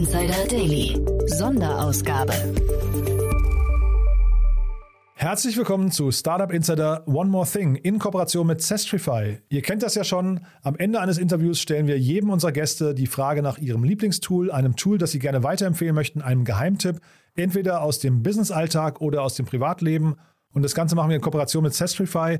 Insider Daily. Sonderausgabe. Herzlich willkommen zu Startup Insider One More Thing in Kooperation mit Sestrify. Ihr kennt das ja schon. Am Ende eines Interviews stellen wir jedem unserer Gäste die Frage nach ihrem Lieblingstool, einem Tool, das sie gerne weiterempfehlen möchten, einem Geheimtipp, entweder aus dem Businessalltag oder aus dem Privatleben. Und das Ganze machen wir in Kooperation mit Sestrify.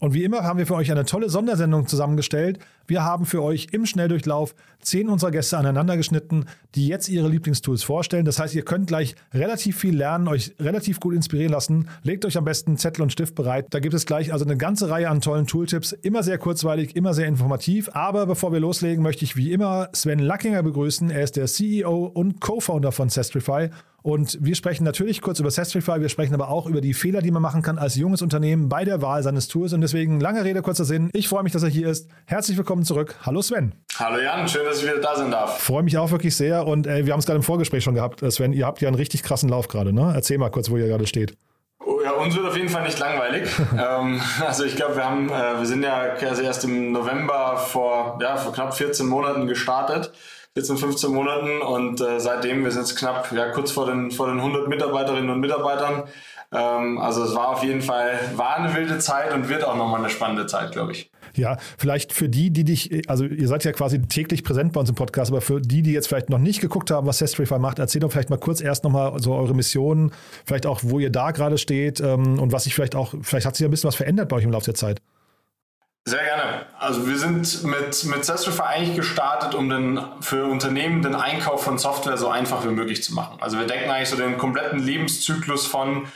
Und wie immer haben wir für euch eine tolle Sondersendung zusammengestellt. Wir haben für euch im Schnelldurchlauf zehn unserer Gäste aneinander geschnitten, die jetzt ihre Lieblingstools vorstellen. Das heißt, ihr könnt gleich relativ viel lernen, euch relativ gut inspirieren lassen. Legt euch am besten Zettel und Stift bereit. Da gibt es gleich also eine ganze Reihe an tollen Tooltips. Immer sehr kurzweilig, immer sehr informativ. Aber bevor wir loslegen, möchte ich wie immer Sven Lackinger begrüßen. Er ist der CEO und Co-Founder von Sestrify und wir sprechen natürlich kurz über Sestrify, wir sprechen aber auch über die Fehler, die man machen kann als junges Unternehmen bei der Wahl seines Tools. Und deswegen lange Rede, kurzer Sinn. Ich freue mich, dass er hier ist. Herzlich willkommen zurück. Hallo Sven. Hallo Jan, schön, dass ich wieder da sein darf. Freue mich auch wirklich sehr. Und äh, wir haben es gerade im Vorgespräch schon gehabt, äh, Sven. Ihr habt ja einen richtig krassen Lauf gerade, ne? Erzähl mal kurz, wo ihr gerade steht. Oh, ja, uns wird auf jeden Fall nicht langweilig. ähm, also ich glaube, wir haben, äh, wir sind ja also erst im November vor, ja, vor knapp 14 Monaten gestartet. 14, 15 Monaten und äh, seitdem, wir sind jetzt knapp ja, kurz vor den, vor den 100 Mitarbeiterinnen und Mitarbeitern. Ähm, also es war auf jeden Fall, war eine wilde Zeit und wird auch nochmal eine spannende Zeit, glaube ich. Ja, vielleicht für die, die dich, also ihr seid ja quasi täglich präsent bei uns im Podcast, aber für die, die jetzt vielleicht noch nicht geguckt haben, was Sestrify macht, erzählt doch vielleicht mal kurz erst nochmal so eure Mission, vielleicht auch, wo ihr da gerade steht ähm, und was sich vielleicht auch, vielleicht hat sich ein bisschen was verändert bei euch im Laufe der Zeit. Sehr gerne. Also wir sind mit, mit Sestrify eigentlich gestartet, um den, für Unternehmen den Einkauf von Software so einfach wie möglich zu machen. Also wir denken eigentlich so den kompletten Lebenszyklus von,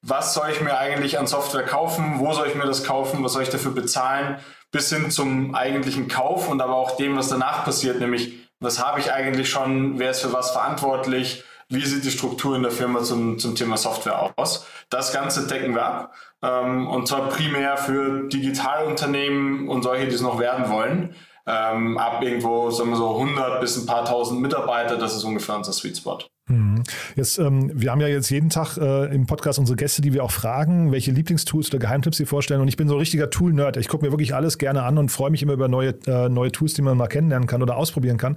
was soll ich mir eigentlich an Software kaufen, wo soll ich mir das kaufen, was soll ich dafür bezahlen, bis hin zum eigentlichen Kauf und aber auch dem, was danach passiert, nämlich was habe ich eigentlich schon, wer ist für was verantwortlich, wie sieht die Struktur in der Firma zum, zum Thema Software aus. Das Ganze decken wir ab. Ähm, und zwar primär für Digitalunternehmen und solche, die es noch werden wollen. Ähm, ab irgendwo, sagen wir so 100 bis ein paar tausend Mitarbeiter, das ist ungefähr unser Sweet Spot. Mhm. Jetzt, ähm, wir haben ja jetzt jeden Tag äh, im Podcast unsere Gäste, die wir auch fragen, welche Lieblingstools oder Geheimtipps sie vorstellen. Und ich bin so ein richtiger Tool-Nerd. Ich gucke mir wirklich alles gerne an und freue mich immer über neue, äh, neue Tools, die man mal kennenlernen kann oder ausprobieren kann.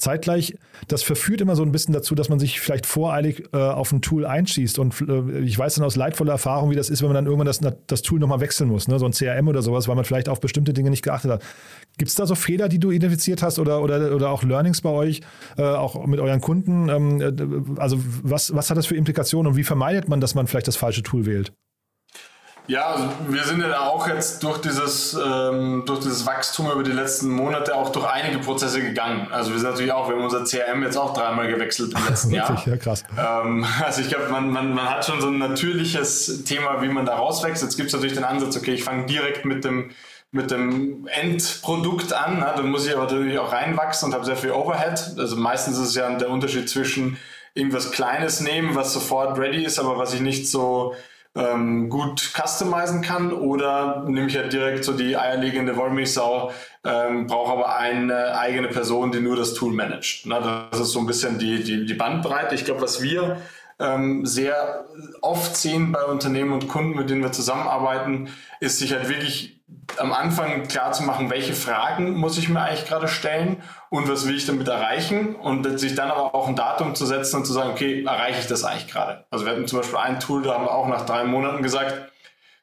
Zeitgleich, das verführt immer so ein bisschen dazu, dass man sich vielleicht voreilig äh, auf ein Tool einschießt. Und äh, ich weiß dann aus leidvoller Erfahrung, wie das ist, wenn man dann irgendwann das, das Tool nochmal wechseln muss, ne? so ein CRM oder sowas, weil man vielleicht auf bestimmte Dinge nicht geachtet hat. Gibt es da so Fehler, die du identifiziert hast oder, oder, oder auch Learnings bei euch, äh, auch mit euren Kunden? Ähm, äh, also was, was hat das für Implikationen und wie vermeidet man, dass man vielleicht das falsche Tool wählt? Ja, also wir sind ja auch jetzt durch dieses, ähm, durch dieses Wachstum über die letzten Monate auch durch einige Prozesse gegangen. Also wir sind natürlich auch, wir haben unser CRM jetzt auch dreimal gewechselt im letzten Jahr. Ja, krass. Ähm, also ich glaube, man, man, man hat schon so ein natürliches Thema, wie man da rauswächst. Jetzt gibt es natürlich den Ansatz, okay, ich fange direkt mit dem mit dem Endprodukt an. Ne? Da muss ich aber natürlich auch reinwachsen und habe sehr viel Overhead. Also meistens ist es ja der Unterschied zwischen irgendwas Kleines nehmen, was sofort ready ist, aber was ich nicht so ähm, gut customizen kann oder nehme ich halt direkt so die eierlegende Wollmilchsau, ähm, brauche aber eine eigene Person, die nur das Tool managt. Na, das ist so ein bisschen die, die, die Bandbreite. Ich glaube, was wir ähm, sehr oft sehen bei Unternehmen und Kunden, mit denen wir zusammenarbeiten, ist sich halt wirklich am Anfang klar zu machen, welche Fragen muss ich mir eigentlich gerade stellen und was will ich damit erreichen und sich dann aber auch ein Datum zu setzen und zu sagen, okay, erreiche ich das eigentlich gerade? Also wir hatten zum Beispiel ein Tool, da haben wir auch nach drei Monaten gesagt,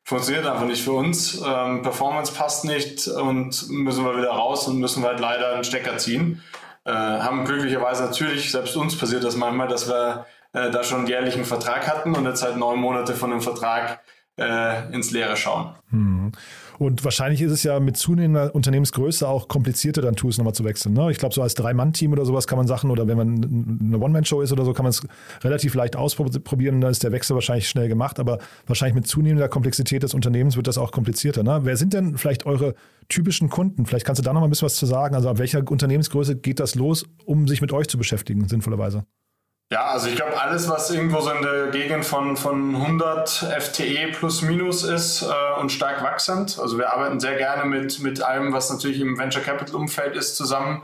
funktioniert einfach nicht für uns, ähm, Performance passt nicht und müssen wir wieder raus und müssen wir halt leider einen Stecker ziehen. Äh, haben glücklicherweise natürlich, selbst uns passiert das manchmal, dass wir äh, da schon einen jährlichen Vertrag hatten und jetzt halt neun Monate von dem Vertrag äh, ins Leere schauen. Hm. Und wahrscheinlich ist es ja mit zunehmender Unternehmensgröße auch komplizierter, dann Tools nochmal zu wechseln. Ne? Ich glaube, so als Drei-Mann-Team oder sowas kann man Sachen, oder wenn man eine One-Man-Show ist oder so, kann man es relativ leicht ausprobieren. Da ist der Wechsel wahrscheinlich schnell gemacht, aber wahrscheinlich mit zunehmender Komplexität des Unternehmens wird das auch komplizierter. Ne? Wer sind denn vielleicht eure typischen Kunden? Vielleicht kannst du da nochmal ein bisschen was zu sagen. Also ab welcher Unternehmensgröße geht das los, um sich mit euch zu beschäftigen, sinnvollerweise? Ja, also ich glaube, alles, was irgendwo so in der Gegend von, von 100 FTE plus minus ist äh, und stark wachsend. Also wir arbeiten sehr gerne mit, mit allem, was natürlich im Venture Capital Umfeld ist, zusammen.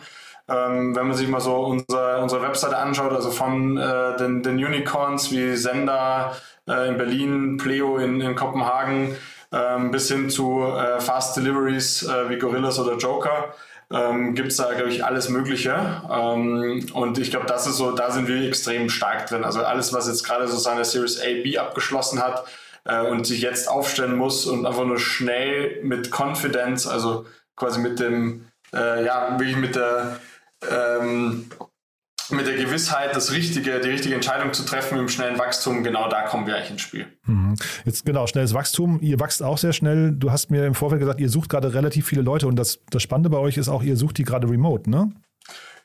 Ähm, wenn man sich mal so unsere, unsere Webseite anschaut, also von äh, den, den Unicorns wie Sender äh, in Berlin, Pleo in, in Kopenhagen, ähm, bis hin zu äh, Fast Deliveries äh, wie Gorillas oder Joker ähm, gibt es da, glaube ich, alles Mögliche. Ähm, und ich glaube, das ist so, da sind wir extrem stark drin. Also alles, was jetzt gerade so seine Series A, B abgeschlossen hat äh, und sich jetzt aufstellen muss und einfach nur schnell mit Confidence, also quasi mit dem, äh, ja, wirklich mit der ähm, mit der Gewissheit, das richtige, die richtige Entscheidung zu treffen im schnellen Wachstum, genau da kommen wir eigentlich ins Spiel. Mhm. Jetzt genau, schnelles Wachstum. Ihr wächst auch sehr schnell. Du hast mir im Vorfeld gesagt, ihr sucht gerade relativ viele Leute und das, das Spannende bei euch ist auch, ihr sucht die gerade remote, ne?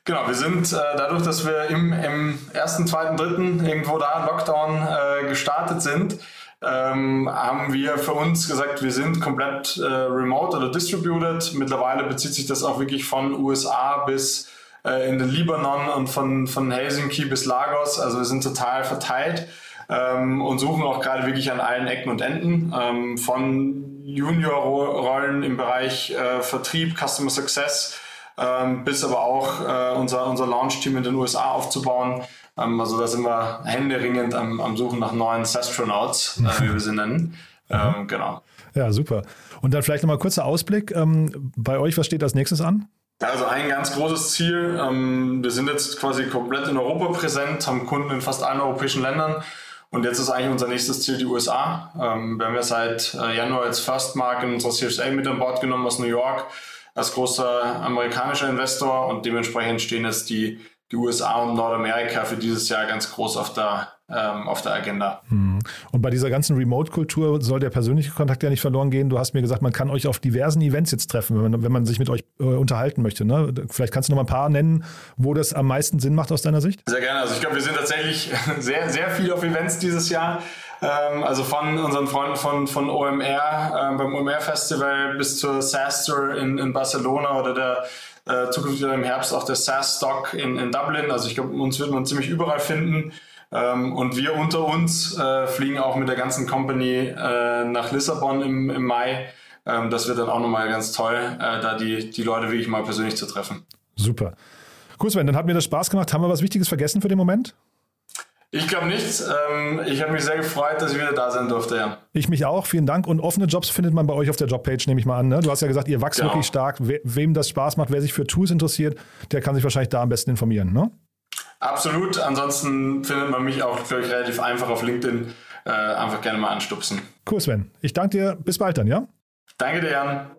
Genau, wir sind äh, dadurch, dass wir im, im ersten, zweiten, dritten irgendwo da Lockdown äh, gestartet sind, ähm, haben wir für uns gesagt, wir sind komplett äh, remote oder distributed. Mittlerweile bezieht sich das auch wirklich von USA bis äh, in den Libanon und von, von Helsinki bis Lagos. Also wir sind total verteilt ähm, und suchen auch gerade wirklich an allen Ecken und Enden. Ähm, von Junior-Rollen im Bereich äh, Vertrieb, Customer Success, ähm, bis aber auch äh, unser, unser Launch-Team in den USA aufzubauen. Ähm, also da sind wir händeringend am, am Suchen nach neuen Sastronauts, äh, wie wir sie nennen. Ähm, genau. Ja, super. Und dann vielleicht nochmal kurzer Ausblick. Ähm, bei euch, was steht als nächstes an? Also ein ganz großes Ziel. Ähm, wir sind jetzt quasi komplett in Europa präsent, haben Kunden in fast allen europäischen Ländern. Und jetzt ist eigentlich unser nächstes Ziel die USA. Ähm, wir haben ja seit äh, Januar als First Mark in unserer Series mit an Bord genommen aus New York als großer amerikanischer Investor und dementsprechend stehen jetzt die, die USA und Nordamerika für dieses Jahr ganz groß auf der auf der Agenda. Hm. Und bei dieser ganzen Remote-Kultur soll der persönliche Kontakt ja nicht verloren gehen. Du hast mir gesagt, man kann euch auf diversen Events jetzt treffen, wenn man, wenn man sich mit euch äh, unterhalten möchte. Ne? Vielleicht kannst du noch mal ein paar nennen, wo das am meisten Sinn macht aus deiner Sicht? Sehr gerne. Also ich glaube, wir sind tatsächlich sehr, sehr viel auf Events dieses Jahr. Ähm, also von unseren Freunden von, von OMR, äh, beim OMR Festival bis zur SaaStr in, in Barcelona oder der äh, zukünftig im Herbst auch der SaaS Stock in, in Dublin. Also ich glaube, uns wird man ziemlich überall finden. Ähm, und wir unter uns äh, fliegen auch mit der ganzen Company äh, nach Lissabon im, im Mai. Ähm, das wird dann auch nochmal ganz toll, äh, da die, die Leute wirklich mal persönlich zu treffen. Super. Gut, Sven, dann hat mir das Spaß gemacht. Haben wir was Wichtiges vergessen für den Moment? Ich glaube nicht. Ähm, ich habe mich sehr gefreut, dass ich wieder da sein durfte. Ja. Ich mich auch. Vielen Dank. Und offene Jobs findet man bei euch auf der Jobpage, nehme ich mal an. Ne? Du hast ja gesagt, ihr wachst genau. wirklich stark. We wem das Spaß macht, wer sich für Tools interessiert, der kann sich wahrscheinlich da am besten informieren. Ne? Absolut. Ansonsten findet man mich auch, glaube ich, relativ einfach auf LinkedIn. Äh, einfach gerne mal anstupsen. Cool, Sven. Ich danke dir. Bis bald dann, ja? Danke dir, Jan.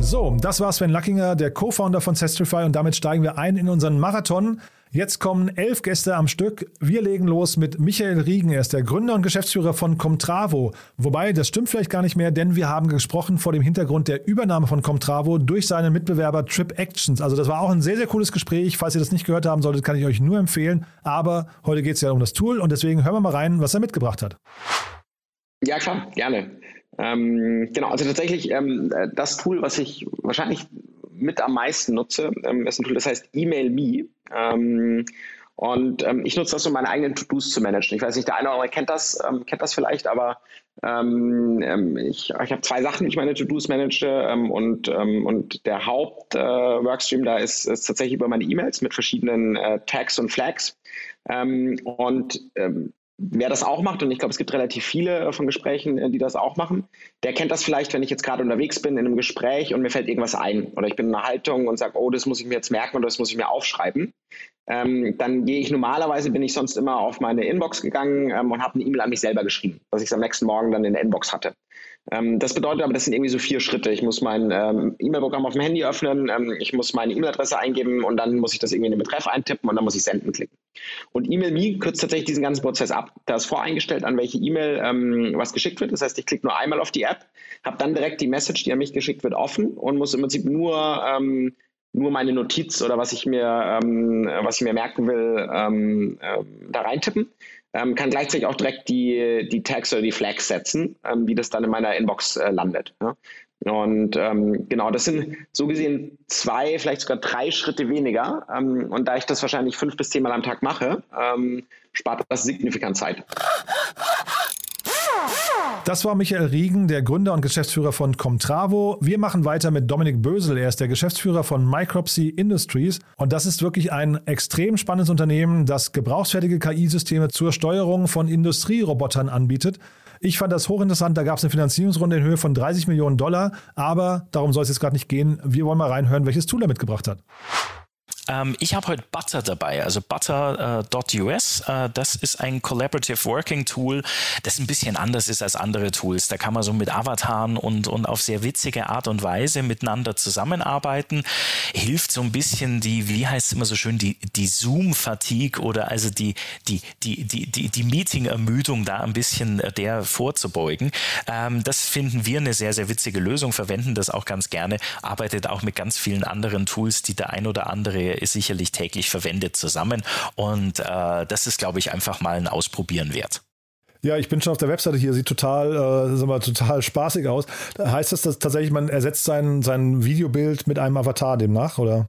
So, das war Sven Lackinger, der Co-Founder von Sestrify und damit steigen wir ein in unseren Marathon. Jetzt kommen elf Gäste am Stück. Wir legen los mit Michael Riegen. Er ist der Gründer und Geschäftsführer von Comtravo. Wobei, das stimmt vielleicht gar nicht mehr, denn wir haben gesprochen vor dem Hintergrund der Übernahme von Comtravo durch seinen Mitbewerber Trip Actions. Also das war auch ein sehr, sehr cooles Gespräch. Falls ihr das nicht gehört haben solltet, kann ich euch nur empfehlen. Aber heute geht es ja um das Tool und deswegen hören wir mal rein, was er mitgebracht hat. Ja, klar, gerne. Ähm, genau, also tatsächlich ähm, das Tool, was ich wahrscheinlich mit am meisten nutze, ähm, ist ein Tool, das heißt Email Me. Ähm, und ähm, ich nutze das, um meine eigenen To-Dos zu managen. Ich weiß nicht, der eine oder andere kennt das, ähm, kennt das vielleicht, aber ähm, ich, ich habe zwei Sachen, die ich meine To-Dos manage ähm, und, ähm, und der Haupt-Workstream äh, da ist, ist tatsächlich über meine E-Mails mit verschiedenen äh, Tags und Flags. Ähm, und ähm, Wer das auch macht, und ich glaube, es gibt relativ viele äh, von Gesprächen, äh, die das auch machen, der kennt das vielleicht, wenn ich jetzt gerade unterwegs bin in einem Gespräch und mir fällt irgendwas ein oder ich bin in einer Haltung und sage, oh, das muss ich mir jetzt merken oder das muss ich mir aufschreiben. Ähm, dann gehe ich normalerweise, bin ich sonst immer auf meine Inbox gegangen ähm, und habe eine E-Mail an mich selber geschrieben, was ich am nächsten Morgen dann in der Inbox hatte. Ähm, das bedeutet aber, das sind irgendwie so vier Schritte. Ich muss mein ähm, E-Mail-Programm auf dem Handy öffnen, ähm, ich muss meine E-Mail-Adresse eingeben und dann muss ich das irgendwie in den Betreff eintippen und dann muss ich Senden klicken. Und E-Mail.me kürzt tatsächlich diesen ganzen Prozess ab. Da ist voreingestellt, an welche E-Mail ähm, was geschickt wird. Das heißt, ich klicke nur einmal auf die App, habe dann direkt die Message, die an mich geschickt wird, offen und muss im Prinzip nur ähm, nur meine Notiz oder was ich mir, ähm, was ich mir merken will, ähm, äh, da reintippen ähm, kann gleichzeitig auch direkt die, die Tags oder die Flags setzen, ähm, wie das dann in meiner Inbox äh, landet. Ja? Und ähm, genau, das sind so gesehen zwei, vielleicht sogar drei Schritte weniger. Ähm, und da ich das wahrscheinlich fünf bis zehnmal am Tag mache, ähm, spart das signifikant Zeit. Das war Michael Riegen, der Gründer und Geschäftsführer von Comtravo. Wir machen weiter mit Dominik Bösel. Er ist der Geschäftsführer von Micropsy Industries. Und das ist wirklich ein extrem spannendes Unternehmen, das gebrauchsfertige KI-Systeme zur Steuerung von Industrierobotern anbietet. Ich fand das hochinteressant. Da gab es eine Finanzierungsrunde in Höhe von 30 Millionen Dollar. Aber darum soll es jetzt gerade nicht gehen. Wir wollen mal reinhören, welches Tool er mitgebracht hat. Ähm, ich habe heute Butter dabei, also Butter.us. Äh, äh, das ist ein Collaborative Working Tool, das ein bisschen anders ist als andere Tools. Da kann man so mit Avataren und, und auf sehr witzige Art und Weise miteinander zusammenarbeiten. Hilft so ein bisschen die, wie heißt es immer so schön, die, die Zoom-Fatigue oder also die, die, die, die, die, die Meeting-Ermüdung da ein bisschen äh, der vorzubeugen. Ähm, das finden wir eine sehr, sehr witzige Lösung, verwenden das auch ganz gerne, arbeitet auch mit ganz vielen anderen Tools, die der ein oder andere sicherlich täglich verwendet zusammen. Und äh, das ist, glaube ich, einfach mal ein Ausprobieren wert. Ja, ich bin schon auf der Webseite hier, sieht total, äh, sag mal, total spaßig aus. Heißt das, dass tatsächlich man ersetzt sein, sein Videobild mit einem Avatar demnach, oder?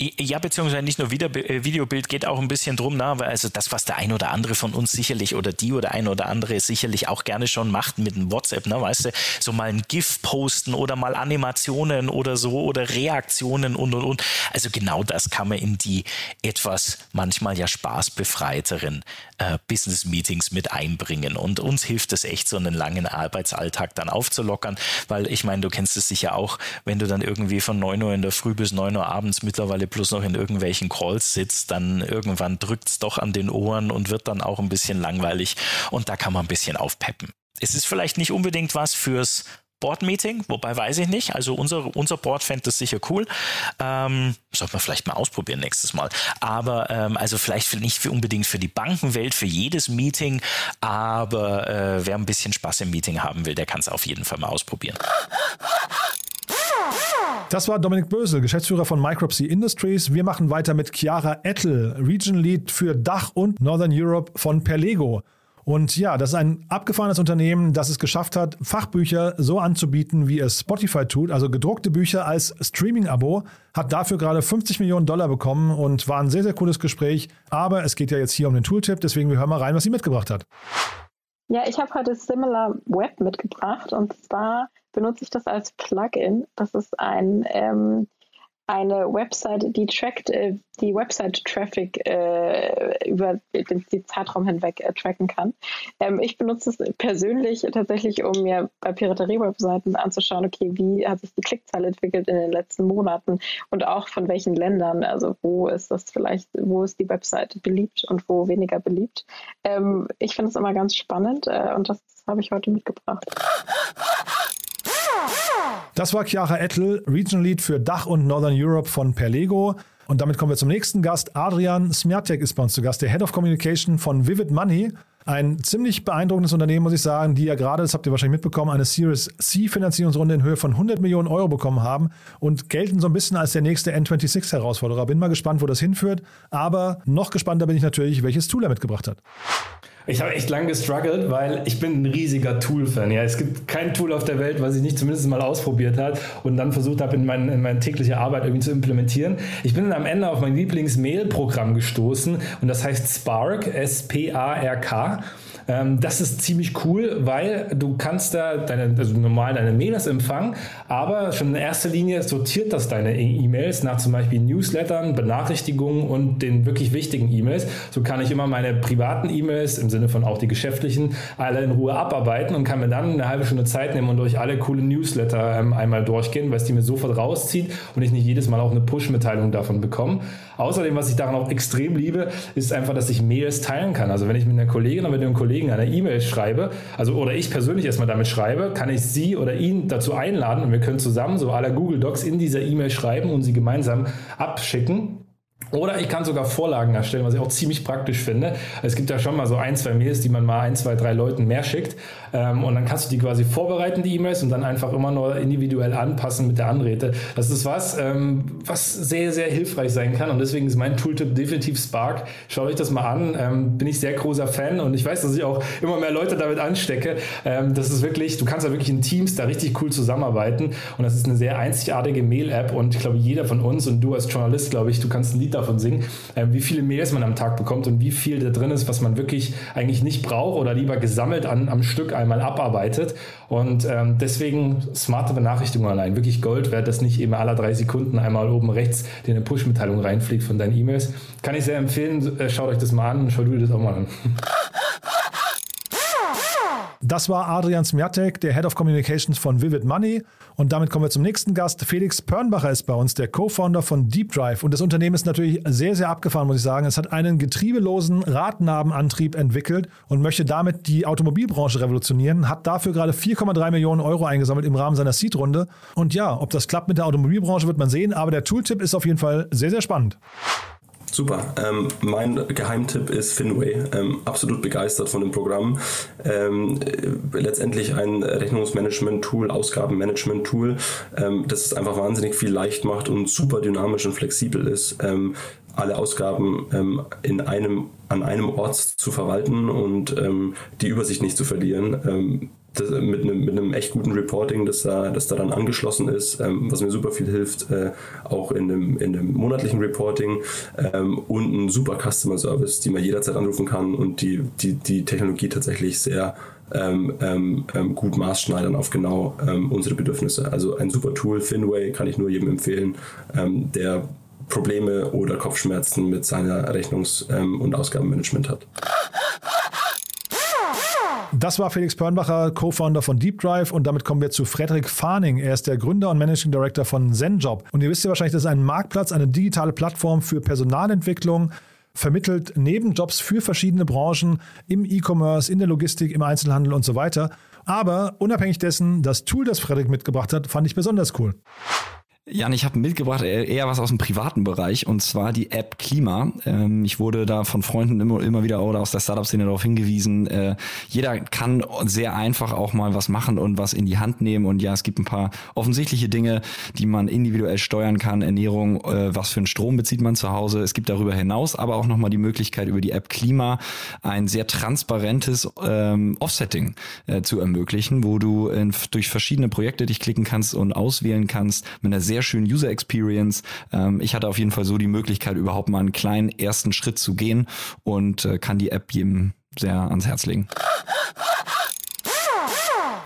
Ja, beziehungsweise nicht nur Video, äh, Videobild, geht auch ein bisschen drum, ne? also das, was der ein oder andere von uns sicherlich oder die oder ein oder andere sicherlich auch gerne schon macht mit einem WhatsApp, ne? weißt du, so mal ein GIF posten oder mal Animationen oder so oder Reaktionen und und und. Also genau das kann man in die etwas manchmal ja spaßbefreiteren äh, Business-Meetings mit einbringen. Und uns hilft es echt, so einen langen Arbeitsalltag dann aufzulockern, weil ich meine, du kennst es sicher auch, wenn du dann irgendwie von 9 Uhr in der Früh bis 9 Uhr abends mittlerweile Wochenende plus noch in irgendwelchen Calls sitzt, dann irgendwann drückt es doch an den Ohren und wird dann auch ein bisschen langweilig und da kann man ein bisschen aufpeppen. Es ist vielleicht nicht unbedingt was fürs Board-Meeting, wobei weiß ich nicht. Also unser, unser Board fände das sicher cool. Ähm, sollte man vielleicht mal ausprobieren nächstes Mal. Aber ähm, also vielleicht nicht für unbedingt für die Bankenwelt, für jedes Meeting, aber äh, wer ein bisschen Spaß im Meeting haben will, der kann es auf jeden Fall mal ausprobieren. Das war Dominik Bösel, Geschäftsführer von Micropsy Industries. Wir machen weiter mit Chiara Ettel, Region Lead für Dach und Northern Europe von Perlego. Und ja, das ist ein abgefahrenes Unternehmen, das es geschafft hat, Fachbücher so anzubieten, wie es Spotify tut, also gedruckte Bücher als Streaming-Abo, hat dafür gerade 50 Millionen Dollar bekommen und war ein sehr, sehr cooles Gespräch. Aber es geht ja jetzt hier um den Tooltip, deswegen wir hören mal rein, was sie mitgebracht hat. Ja, ich habe heute Similar Web mitgebracht und zwar benutze ich das als Plugin. Das ist ein ähm, eine Website, die trackt äh, die Website-Traffic äh, über den, den, Zeitraum hinweg äh, tracken kann. Ähm, ich benutze es persönlich tatsächlich, um mir bei Piraterie-Webseiten anzuschauen, okay, wie hat sich die Klickzahl entwickelt in den letzten Monaten und auch von welchen Ländern, also wo ist das vielleicht, wo ist die Website beliebt und wo weniger beliebt. Ähm, ich finde es immer ganz spannend äh, und das habe ich heute mitgebracht. Das war Chiara Ettel, Regional Lead für Dach und Northern Europe von Perlego. Und damit kommen wir zum nächsten Gast. Adrian Smiatek ist bei uns zu Gast, der Head of Communication von Vivid Money. Ein ziemlich beeindruckendes Unternehmen, muss ich sagen, die ja gerade, das habt ihr wahrscheinlich mitbekommen, eine Series C Finanzierungsrunde in Höhe von 100 Millionen Euro bekommen haben und gelten so ein bisschen als der nächste N26-Herausforderer. Bin mal gespannt, wo das hinführt. Aber noch gespannter bin ich natürlich, welches Tool er mitgebracht hat. Ich habe echt lange gestruggelt, weil ich bin ein riesiger Tool-Fan. Ja, es gibt kein Tool auf der Welt, was ich nicht zumindest mal ausprobiert habe und dann versucht habe, in, mein, in meine tägliche Arbeit irgendwie zu implementieren. Ich bin dann am Ende auf mein Lieblings-Mail-Programm gestoßen und das heißt Spark, S-P-A-R-K. Ähm, das ist ziemlich cool, weil du kannst da deine, also normal deine Mails empfangen, aber schon in erster Linie sortiert das deine E-Mails nach zum Beispiel Newslettern, Benachrichtigungen und den wirklich wichtigen E-Mails. So kann ich immer meine privaten E-Mails im Sinne von auch die geschäftlichen alle in Ruhe abarbeiten und kann mir dann eine halbe Stunde Zeit nehmen und durch alle coole Newsletter ähm, einmal durchgehen, weil es die mir sofort rauszieht und ich nicht jedes Mal auch eine Push-Mitteilung davon bekomme. Außerdem, was ich daran auch extrem liebe, ist einfach, dass ich Mails teilen kann. Also wenn ich mit einer Kollegin oder mit einem Kollegen eine E-Mail schreibe, also oder ich persönlich erstmal damit schreibe, kann ich sie oder ihn dazu einladen und wir können zusammen so aller Google Docs in dieser E-Mail schreiben und sie gemeinsam abschicken. Oder ich kann sogar Vorlagen erstellen, was ich auch ziemlich praktisch finde. Es gibt ja schon mal so ein, zwei Mails, die man mal ein, zwei, drei Leuten mehr schickt. Ähm, und dann kannst du die quasi vorbereiten, die E-Mails, und dann einfach immer nur individuell anpassen mit der Anrede. Das ist was, ähm, was sehr, sehr hilfreich sein kann. Und deswegen ist mein Tooltip definitiv Spark. Schaut euch das mal an. Ähm, bin ich sehr großer Fan und ich weiß, dass ich auch immer mehr Leute damit anstecke. das ist wirklich, du kannst da wirklich in Teams da richtig cool zusammenarbeiten. Und das ist eine sehr einzigartige Mail-App. Und ich glaube, jeder von uns und du als Journalist, glaube ich, du kannst ein Lied davon singen, äh, wie viele Mails man am Tag bekommt und wie viel da drin ist, was man wirklich eigentlich nicht braucht oder lieber gesammelt an, am Stück einmal abarbeitet. Und ähm, deswegen smarte Benachrichtigungen allein. Wirklich Gold wert, dass nicht eben alle drei Sekunden einmal oben rechts dir eine Push-Mitteilung reinfliegt von deinen E-Mails. Kann ich sehr empfehlen. Äh, schaut euch das mal an und schaut dir das auch mal an. Das war Adrian Smiatek, der Head of Communications von Vivid Money. Und damit kommen wir zum nächsten Gast. Felix Pörnbacher ist bei uns, der Co-Founder von Deep Drive. Und das Unternehmen ist natürlich sehr, sehr abgefahren, muss ich sagen. Es hat einen getriebelosen Radnabenantrieb entwickelt und möchte damit die Automobilbranche revolutionieren. Hat dafür gerade 4,3 Millionen Euro eingesammelt im Rahmen seiner Seed-Runde. Und ja, ob das klappt mit der Automobilbranche, wird man sehen. Aber der Tooltip ist auf jeden Fall sehr, sehr spannend. Super. Ähm, mein Geheimtipp ist Finway. Ähm, absolut begeistert von dem Programm. Ähm, äh, letztendlich ein Rechnungsmanagement-Tool, Ausgabenmanagement-Tool, ähm, das es einfach wahnsinnig viel leicht macht und super dynamisch und flexibel ist ähm, alle Ausgaben ähm, in einem, an einem Ort zu verwalten und ähm, die Übersicht nicht zu verlieren. Ähm, das, mit, einem, mit einem echt guten Reporting, das da, das da dann angeschlossen ist, ähm, was mir super viel hilft, äh, auch in dem, in dem monatlichen Reporting ähm, und ein super Customer Service, die man jederzeit anrufen kann und die, die, die Technologie tatsächlich sehr ähm, ähm, ähm gut maßschneidern auf genau ähm, unsere Bedürfnisse. Also ein super Tool, Finway, kann ich nur jedem empfehlen, ähm, der Probleme oder Kopfschmerzen mit seiner Rechnungs- und Ausgabenmanagement hat. Das war Felix Pörnbacher, Co-Founder von Deep Drive und damit kommen wir zu Frederik Farning. Er ist der Gründer und Managing Director von ZenJob. Und ihr wisst ja wahrscheinlich, das ist ein Marktplatz, eine digitale Plattform für Personalentwicklung, vermittelt Nebenjobs für verschiedene Branchen im E-Commerce, in der Logistik, im Einzelhandel und so weiter. Aber unabhängig dessen, das Tool, das Frederik mitgebracht hat, fand ich besonders cool. Jan, ich habe mitgebracht eher was aus dem privaten Bereich und zwar die App Klima. Ähm, ich wurde da von Freunden immer, immer wieder oder aus der Startup-Szene darauf hingewiesen, äh, jeder kann sehr einfach auch mal was machen und was in die Hand nehmen und ja, es gibt ein paar offensichtliche Dinge, die man individuell steuern kann, Ernährung, äh, was für einen Strom bezieht man zu Hause. Es gibt darüber hinaus aber auch nochmal die Möglichkeit über die App Klima ein sehr transparentes ähm, Offsetting äh, zu ermöglichen, wo du durch verschiedene Projekte dich klicken kannst und auswählen kannst mit einer sehr sehr schönen User Experience. Ähm, ich hatte auf jeden Fall so die Möglichkeit, überhaupt mal einen kleinen ersten Schritt zu gehen und äh, kann die App jedem sehr ans Herz legen.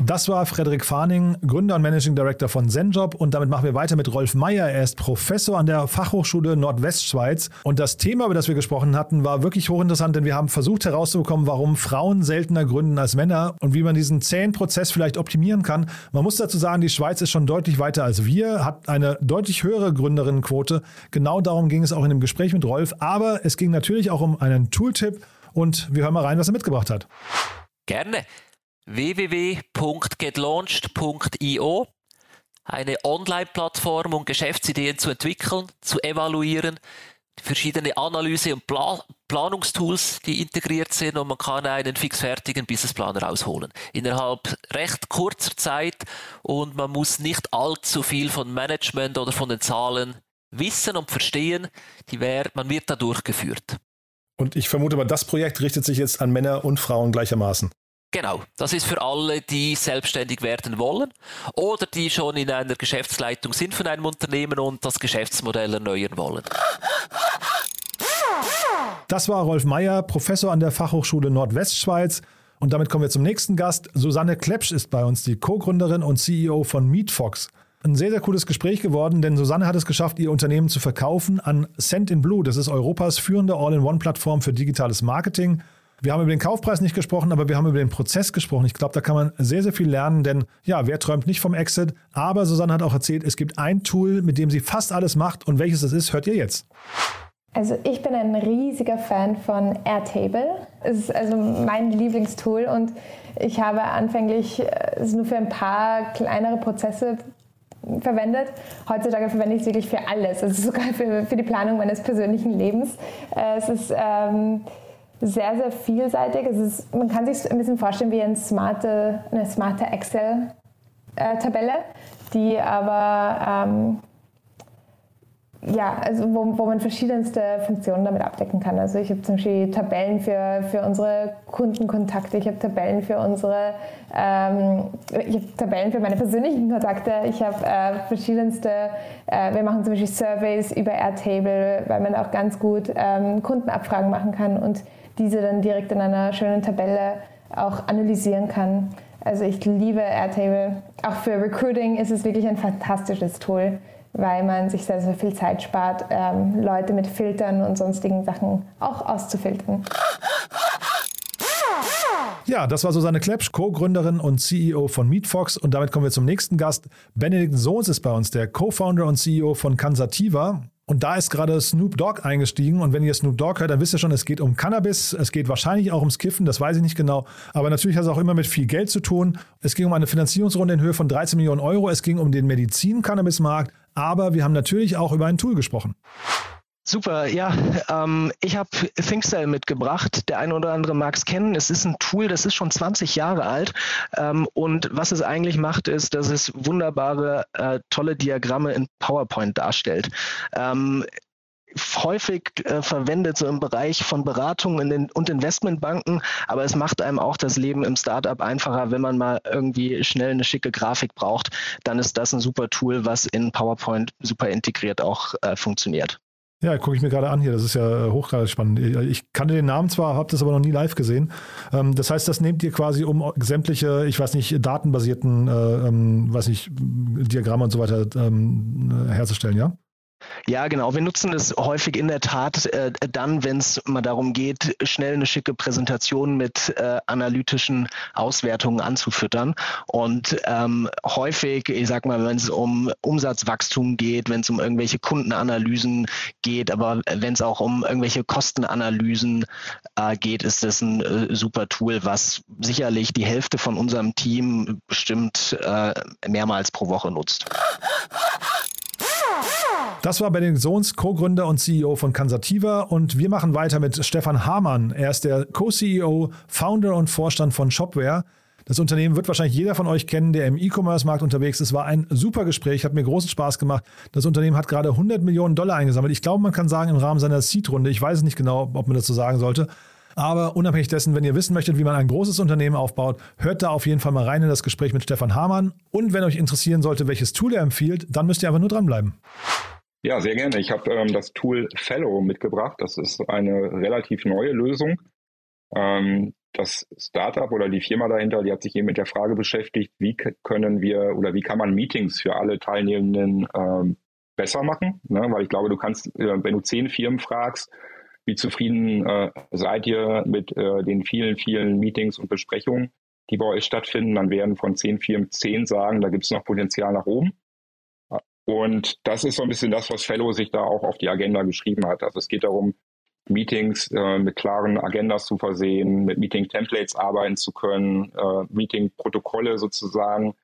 Das war Frederik Farning, Gründer und Managing Director von ZenJob. Und damit machen wir weiter mit Rolf Meyer. Er ist Professor an der Fachhochschule Nordwestschweiz. Und das Thema, über das wir gesprochen hatten, war wirklich hochinteressant, denn wir haben versucht herauszubekommen, warum Frauen seltener gründen als Männer und wie man diesen zähen Prozess vielleicht optimieren kann. Man muss dazu sagen, die Schweiz ist schon deutlich weiter als wir, hat eine deutlich höhere Gründerinnenquote. Genau darum ging es auch in dem Gespräch mit Rolf. Aber es ging natürlich auch um einen Tooltip. Und wir hören mal rein, was er mitgebracht hat. Gerne www.getlaunched.io, eine Online-Plattform, um Geschäftsideen zu entwickeln, zu evaluieren, verschiedene Analyse- und Pla Planungstools, die integriert sind und man kann einen fixfertigen Businessplan rausholen. Innerhalb recht kurzer Zeit und man muss nicht allzu viel von Management oder von den Zahlen wissen und verstehen. Die wär, man wird da durchgeführt. Und ich vermute mal, das Projekt richtet sich jetzt an Männer und Frauen gleichermaßen. Genau, das ist für alle, die selbstständig werden wollen oder die schon in einer Geschäftsleitung sind von einem Unternehmen und das Geschäftsmodell erneuern wollen. Das war Rolf Meyer, Professor an der Fachhochschule Nordwestschweiz. Und damit kommen wir zum nächsten Gast. Susanne Klepsch ist bei uns, die Co-Gründerin und CEO von MeetFox. Ein sehr, sehr cooles Gespräch geworden, denn Susanne hat es geschafft, ihr Unternehmen zu verkaufen an Send in Blue. Das ist Europas führende All-in-One-Plattform für digitales Marketing. Wir haben über den Kaufpreis nicht gesprochen, aber wir haben über den Prozess gesprochen. Ich glaube, da kann man sehr, sehr viel lernen, denn ja, wer träumt nicht vom Exit? Aber Susanne hat auch erzählt, es gibt ein Tool, mit dem sie fast alles macht und welches es ist, hört ihr jetzt. Also ich bin ein riesiger Fan von Airtable. Es ist also mein Lieblingstool und ich habe anfänglich äh, es nur für ein paar kleinere Prozesse verwendet. Heutzutage verwende ich es wirklich für alles, also sogar für, für die Planung meines persönlichen Lebens. Äh, es ist ähm, sehr, sehr vielseitig. Es ist, man kann sich ein bisschen vorstellen wie eine smarte, eine smarte Excel-Tabelle, die aber ähm, ja, also wo, wo man verschiedenste Funktionen damit abdecken kann. Also ich habe zum Beispiel Tabellen für, für unsere Kundenkontakte, ich habe Tabellen für unsere, ähm, ich habe Tabellen für meine persönlichen Kontakte, ich habe äh, verschiedenste, äh, wir machen zum Beispiel Surveys über Airtable, weil man auch ganz gut ähm, Kundenabfragen machen kann und diese dann direkt in einer schönen Tabelle auch analysieren kann. Also ich liebe Airtable. Auch für Recruiting ist es wirklich ein fantastisches Tool weil man sich sehr, sehr viel Zeit spart, ähm, Leute mit Filtern und sonstigen Sachen auch auszufiltern. Ja, das war Susanne Klepsch, Co-Gründerin und CEO von MeetFox. Und damit kommen wir zum nächsten Gast. Benedikt Sohns ist bei uns, der Co-Founder und CEO von Cansativa. Und da ist gerade Snoop Dogg eingestiegen. Und wenn ihr Snoop Dogg hört, dann wisst ihr schon, es geht um Cannabis. Es geht wahrscheinlich auch ums Kiffen, das weiß ich nicht genau. Aber natürlich hat es auch immer mit viel Geld zu tun. Es ging um eine Finanzierungsrunde in Höhe von 13 Millionen Euro. Es ging um den Medizin-Cannabis-Markt. Aber wir haben natürlich auch über ein Tool gesprochen. Super, ja. Ähm, ich habe ThinkStyle mitgebracht. Der eine oder andere mag es kennen. Es ist ein Tool, das ist schon 20 Jahre alt. Ähm, und was es eigentlich macht, ist, dass es wunderbare, äh, tolle Diagramme in PowerPoint darstellt. Ähm, häufig äh, verwendet, so im Bereich von Beratungen in und Investmentbanken, aber es macht einem auch das Leben im Startup einfacher, wenn man mal irgendwie schnell eine schicke Grafik braucht, dann ist das ein super Tool, was in PowerPoint super integriert auch äh, funktioniert. Ja, gucke ich mir gerade an hier. Das ist ja äh, hochgradig spannend. Ich kannte den Namen zwar, habe das aber noch nie live gesehen. Ähm, das heißt, das nehmt ihr quasi um sämtliche, ich weiß nicht, datenbasierten, äh, ähm, weiß nicht, Diagramme und so weiter ähm, herzustellen, ja? Ja, genau. Wir nutzen es häufig in der Tat äh, dann, wenn es mal darum geht, schnell eine schicke Präsentation mit äh, analytischen Auswertungen anzufüttern. Und ähm, häufig, ich sag mal, wenn es um Umsatzwachstum geht, wenn es um irgendwelche Kundenanalysen geht, aber wenn es auch um irgendwelche Kostenanalysen äh, geht, ist das ein äh, super Tool, was sicherlich die Hälfte von unserem Team bestimmt äh, mehrmals pro Woche nutzt. Das war Benedikt Sohns, Co-Gründer und CEO von Kansativa und wir machen weiter mit Stefan Hamann. Er ist der Co-CEO, Founder und Vorstand von Shopware. Das Unternehmen wird wahrscheinlich jeder von euch kennen, der im E-Commerce-Markt unterwegs ist. War ein super Gespräch, hat mir großen Spaß gemacht. Das Unternehmen hat gerade 100 Millionen Dollar eingesammelt. Ich glaube, man kann sagen, im Rahmen seiner Seed-Runde. Ich weiß nicht genau, ob man das so sagen sollte. Aber unabhängig dessen, wenn ihr wissen möchtet, wie man ein großes Unternehmen aufbaut, hört da auf jeden Fall mal rein in das Gespräch mit Stefan Hamann. Und wenn euch interessieren sollte, welches Tool er empfiehlt, dann müsst ihr einfach nur dranbleiben. Ja, sehr gerne. Ich habe ähm, das Tool Fellow mitgebracht. Das ist eine relativ neue Lösung. Ähm, das Startup oder die Firma dahinter, die hat sich eben mit der Frage beschäftigt, wie können wir oder wie kann man Meetings für alle Teilnehmenden ähm, besser machen? Ne? Weil ich glaube, du kannst, äh, wenn du zehn Firmen fragst, wie zufrieden äh, seid ihr mit äh, den vielen, vielen Meetings und Besprechungen, die bei euch stattfinden, dann werden von zehn Firmen zehn sagen, da gibt es noch Potenzial nach oben. Und das ist so ein bisschen das, was Fellow sich da auch auf die Agenda geschrieben hat. Also es geht darum, Meetings äh, mit klaren Agendas zu versehen, mit Meeting-Templates arbeiten zu können, äh, Meeting-Protokolle sozusagen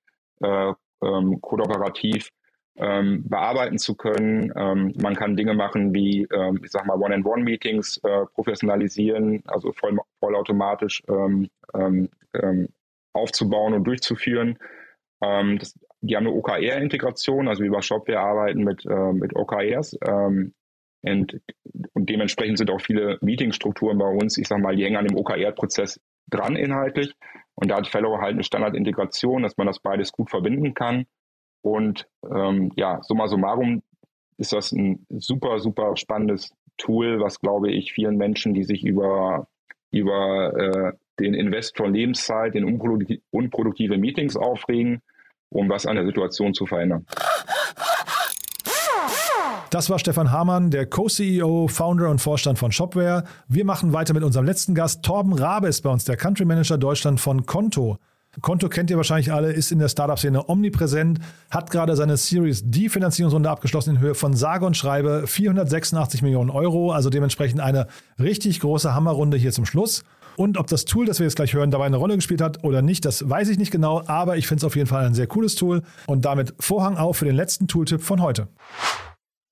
äh, ähm, kooperativ ähm, bearbeiten zu können. Ähm, man kann Dinge machen wie, ähm, ich sag mal, One-on-One-Meetings äh, professionalisieren, also voll, vollautomatisch ähm, ähm, aufzubauen und durchzuführen. das die haben eine OKR-Integration, also wie bei Shopware arbeiten mit, äh, mit OKRs. Ähm, und, und dementsprechend sind auch viele Meetingstrukturen bei uns, ich sag mal, die hängen an dem OKR-Prozess dran inhaltlich. Und da hat Fellow halt eine Standardintegration, dass man das beides gut verbinden kann. Und ähm, ja, summa summarum ist das ein super, super spannendes Tool, was, glaube ich, vielen Menschen, die sich über, über äh, den Invest von Lebenszeit in unproduktive Meetings aufregen, um was an der Situation zu verändern. Das war Stefan Hamann, der Co-CEO, Founder und Vorstand von Shopware. Wir machen weiter mit unserem letzten Gast. Torben Rabe ist bei uns, der Country Manager Deutschland von Konto. Konto kennt ihr wahrscheinlich alle, ist in der Startup-Szene omnipräsent, hat gerade seine Series D Finanzierungsrunde abgeschlossen in Höhe von sage und schreibe 486 Millionen Euro, also dementsprechend eine richtig große Hammerrunde hier zum Schluss. Und ob das Tool, das wir jetzt gleich hören, dabei eine Rolle gespielt hat oder nicht, das weiß ich nicht genau, aber ich finde es auf jeden Fall ein sehr cooles Tool. Und damit Vorhang auf für den letzten Tooltip von heute.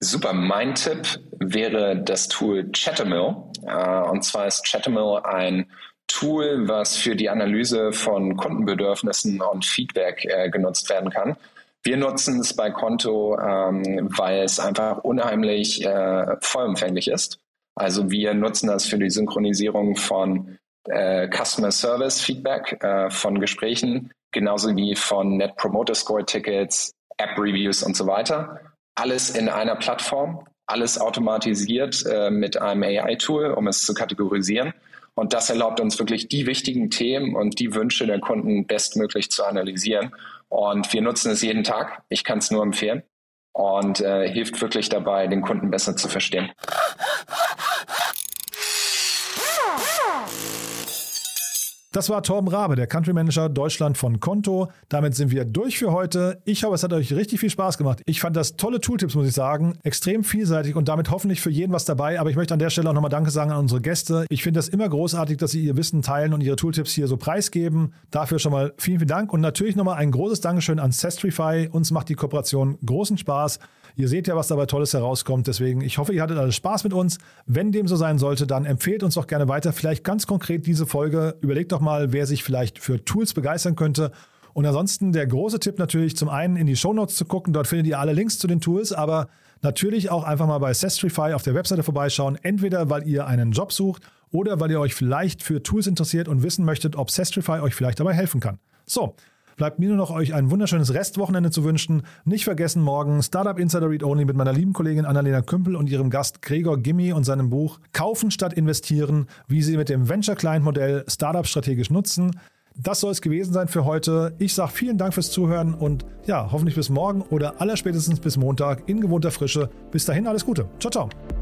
Super, mein Tipp wäre das Tool Chattermill. Äh, und zwar ist Chattermill ein Tool, was für die Analyse von Kundenbedürfnissen und Feedback äh, genutzt werden kann. Wir nutzen es bei Konto, ähm, weil es einfach unheimlich äh, vollumfänglich ist. Also wir nutzen das für die Synchronisierung von äh, Customer Service Feedback, äh, von Gesprächen, genauso wie von Net Promoter Score Tickets, App Reviews und so weiter. Alles in einer Plattform, alles automatisiert äh, mit einem AI-Tool, um es zu kategorisieren. Und das erlaubt uns wirklich die wichtigen Themen und die Wünsche der Kunden bestmöglich zu analysieren. Und wir nutzen es jeden Tag. Ich kann es nur empfehlen und äh, hilft wirklich dabei, den Kunden besser zu verstehen. Das war Torben Rabe, der Country Manager Deutschland von Konto. Damit sind wir durch für heute. Ich hoffe, es hat euch richtig viel Spaß gemacht. Ich fand das tolle Tooltips, muss ich sagen. Extrem vielseitig und damit hoffentlich für jeden was dabei. Aber ich möchte an der Stelle auch nochmal Danke sagen an unsere Gäste. Ich finde das immer großartig, dass sie ihr Wissen teilen und ihre Tooltips hier so preisgeben. Dafür schon mal vielen, vielen Dank. Und natürlich nochmal ein großes Dankeschön an Sestrify. Uns macht die Kooperation großen Spaß. Ihr seht ja, was dabei Tolles herauskommt. Deswegen, ich hoffe, ihr hattet alles Spaß mit uns. Wenn dem so sein sollte, dann empfehlt uns doch gerne weiter. Vielleicht ganz konkret diese Folge. Überlegt doch mal, wer sich vielleicht für Tools begeistern könnte. Und ansonsten der große Tipp natürlich zum einen in die Shownotes zu gucken. Dort findet ihr alle Links zu den Tools, aber natürlich auch einfach mal bei Sestrify auf der Webseite vorbeischauen. Entweder weil ihr einen Job sucht oder weil ihr euch vielleicht für Tools interessiert und wissen möchtet, ob Sestrify euch vielleicht dabei helfen kann. So, Bleibt mir nur noch euch ein wunderschönes Restwochenende zu wünschen. Nicht vergessen, morgen Startup Insider Read Only mit meiner lieben Kollegin Annalena Kümpel und ihrem Gast Gregor Gimmi und seinem Buch Kaufen statt investieren, wie sie mit dem Venture Client Modell Startup strategisch nutzen. Das soll es gewesen sein für heute. Ich sage vielen Dank fürs Zuhören und ja, hoffentlich bis morgen oder allerspätestens bis Montag in gewohnter Frische. Bis dahin alles Gute. Ciao, ciao.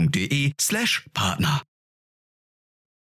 slash Partner.